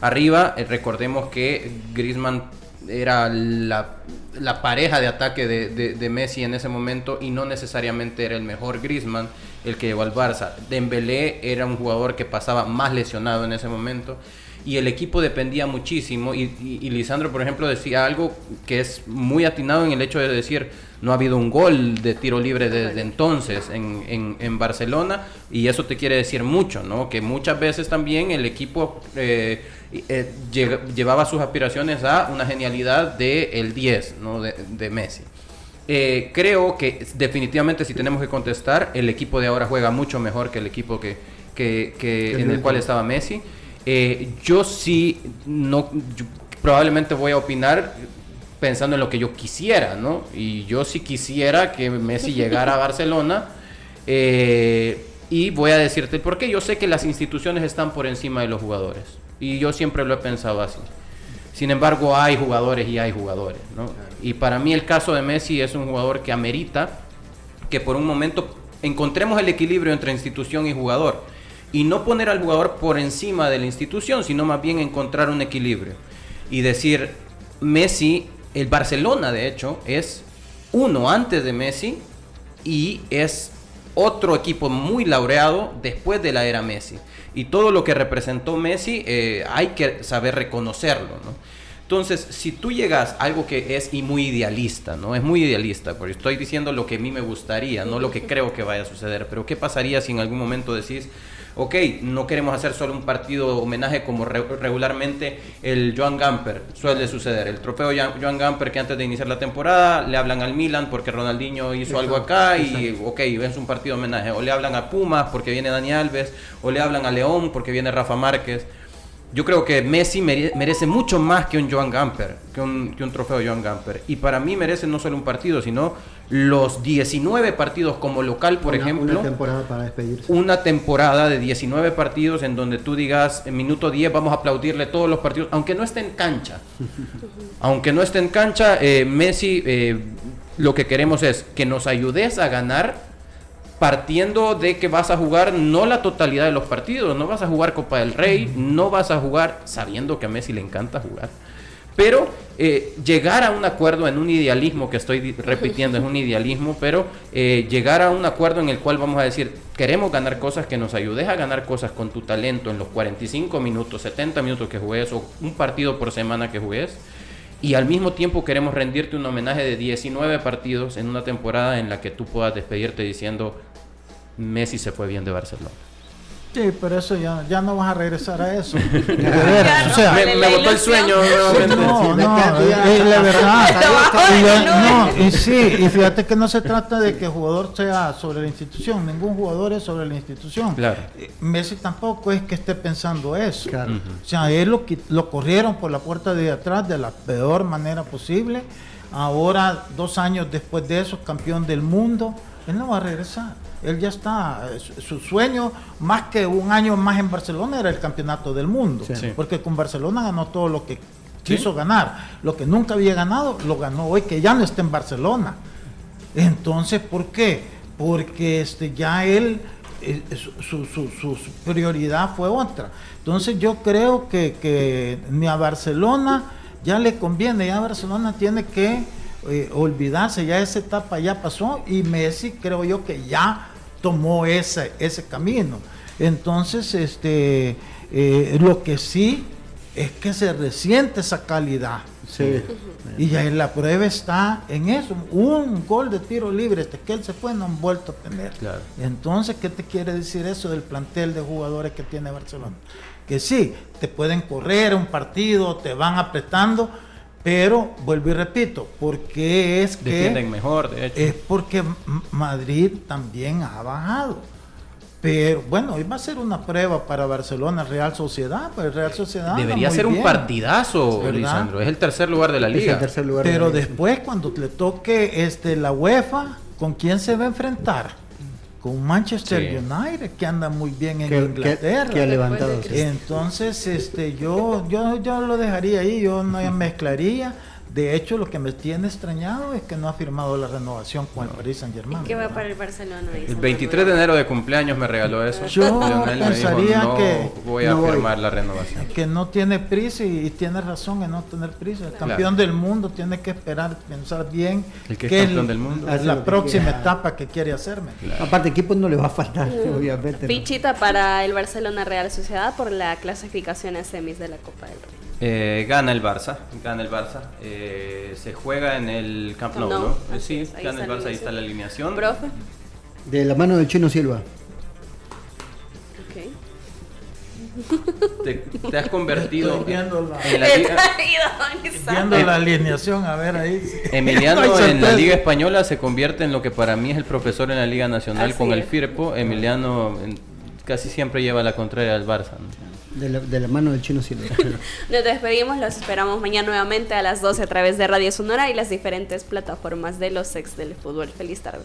Arriba, eh, recordemos que Griezmann era la, la pareja de ataque de, Messi en ese momento y no necesariamente era el mejor Griezmann el que llevó al Barça. Dembélé era un jugador que pasaba más lesionado en ese momento y el equipo dependía muchísimo y, y- y Lisandro por ejemplo decía algo que es muy atinado en el hecho de decir no ha habido un gol de tiro libre desde entonces en, en- en Barcelona y eso te quiere decir mucho, ¿no? Que muchas veces también el equipo eh, eh, llevaba sus aspiraciones a una genialidad de el 10, ¿no? De, de Messi. Eh, creo que definitivamente si tenemos que contestar, el equipo de ahora juega mucho mejor que el equipo que, que- que en el cual estaba Messi. Eh, yo sí, no, yo probablemente voy a opinar pensando en lo que yo quisiera, ¿no? Y yo sí quisiera que Messi llegara a Barcelona. eh, y voy a decirte el por qué. Yo sé que las instituciones están por encima de los jugadores. Y yo siempre lo he pensado así. Sin embargo, hay jugadores y hay jugadores, ¿no? Y para mí el caso de Messi es un jugador que amerita que por un momento encontremos el equilibrio entre institución y jugador. Y no poner al jugador por encima de la institución, sino más bien encontrar un equilibrio. Y decir, Messi, el Barcelona de hecho, es uno antes de Messi y es otro equipo muy laureado después de la era Messi. Y todo lo que representó Messi eh, hay que saber reconocerlo, ¿no? Entonces, si tú llegas a algo que es y muy idealista, ¿no? Es muy idealista, porque estoy diciendo lo que a mí me gustaría, no lo que creo que vaya a suceder. Pero ¿qué pasaría si en algún momento decís, ok, no queremos hacer solo un partido homenaje como re- regularmente el Joan Gamper suele suceder? El trofeo Joan Gamper que antes de iniciar la temporada le hablan al Milan porque Ronaldinho hizo algo acá y ok, es un partido homenaje. O le hablan a Pumas porque viene Dani Alves, o le hablan a León porque viene Rafa Márquez. Yo creo que Messi merece mucho más que un Joan Gamper, que un, que un trofeo Joan Gamper. Y para mí merece no solo un partido, sino los 19 partidos como local, por ejemplo. Una temporada para despedirse. Una temporada de 19 partidos en donde tú digas, en minuto 10 vamos a aplaudirle todos los partidos, aunque no esté en cancha. aunque no esté en cancha, eh, Messi, eh, lo que queremos es que nos ayudes a ganar partiendo de que vas a jugar no la totalidad de los partidos, no vas a jugar Copa del Rey, no vas a jugar sabiendo que a Messi le encanta jugar. Pero eh, llegar a un acuerdo en un idealismo, que estoy repitiendo, es un idealismo, pero eh, llegar a un acuerdo en el cual vamos a decir, queremos ganar cosas, que nos ayudes a ganar cosas con tu talento en los 45 minutos, 70 minutos que juegues o un partido por semana que juegues. Y al mismo tiempo queremos rendirte un homenaje de 19 partidos en una temporada en la que tú puedas despedirte diciendo, Messi se fue bien de Barcelona. Sí, pero eso ya, ya no vas a regresar a eso. o sea, me, me botó el sueño. No, no, es la verdad. No, y sí, y fíjate que no se trata de que el jugador sea sobre la institución, ningún jugador es sobre la institución. Claro. Messi tampoco es que esté pensando eso. O sea, él lo, lo corrieron por la puerta de atrás de la peor manera posible. Ahora, dos años después de eso, campeón del mundo, él no va a regresar. Él ya está, su sueño más que un año más en Barcelona era el campeonato del mundo, porque con Barcelona ganó todo lo que quiso ganar, lo que nunca había ganado, lo ganó hoy que ya no está en Barcelona. Entonces, ¿por qué? Porque este, ya él, eh, su, su, prioridad fue otra. Entonces yo creo que, que ni a Barcelona ya le conviene, ya Barcelona tiene que eh, olvidarse, ya esa etapa ya pasó y Messi creo yo que ya tomó ese, ese camino. Entonces, este, eh, lo que sí es que se resiente esa calidad. Sí. Y ya la prueba está en eso. Un gol de tiro libre, este que él se fue, no han vuelto a tener. Entonces, ¿qué te quiere decir eso del plantel de jugadores que tiene Barcelona? Que sí, te pueden correr un partido, te van apretando, pero vuelvo y repito, porque es que mejor, de hecho. es porque Madrid también ha bajado. Pero bueno, hoy va a ser una prueba para Barcelona, Real Sociedad, pues Real Sociedad. Debería ser un partidazo, Lisandro. Es el tercer lugar de la liga. Pero después, cuando le toque este la UEFA, ¿con quién se va a enfrentar? Con Manchester United que anda muy bien en Inglaterra. que, ha levantado entonces este yo yo yo lo dejaría ahí yo no mezclaría de hecho, lo que me tiene extrañado es que no ha firmado la renovación con el Paris Saint Germain. ¿Qué va para el Barcelona? El 23 de enero de cumpleaños me regaló eso. Yo pensaría que voy a firmar la renovación. Que no tiene prisa y, tiene razón en no tener prisa. El campeón del mundo tiene que esperar, pensar bien. El que es campeón del mundo. Es la próxima etapa que quiere hacerme. Aparte, equipo no le va a faltar, obviamente. Fichita para el Barcelona Real Sociedad por la clasificación a semis de la Copa del Rey. Eh, gana el Barça, gana el Barça. Eh, se juega en el Camp Nou, ¿no? Eh, sí, gana el Barça, ahí está la alineación. ¿Profe? De la mano del Chino Silva. Te, te, has convertido la, en la liga, viendo la alineación a ver ahí Emiliano en la liga española se convierte en lo que para mí es el profesor en la liga nacional con el Firpo Emiliano casi siempre lleva la contraria al Barça ¿no? De la, mano del chino. Nos despedimos, los esperamos mañana nuevamente a las 12 a través de Radio Sonora y las diferentes plataformas de los ex del fútbol. Feliz tarde.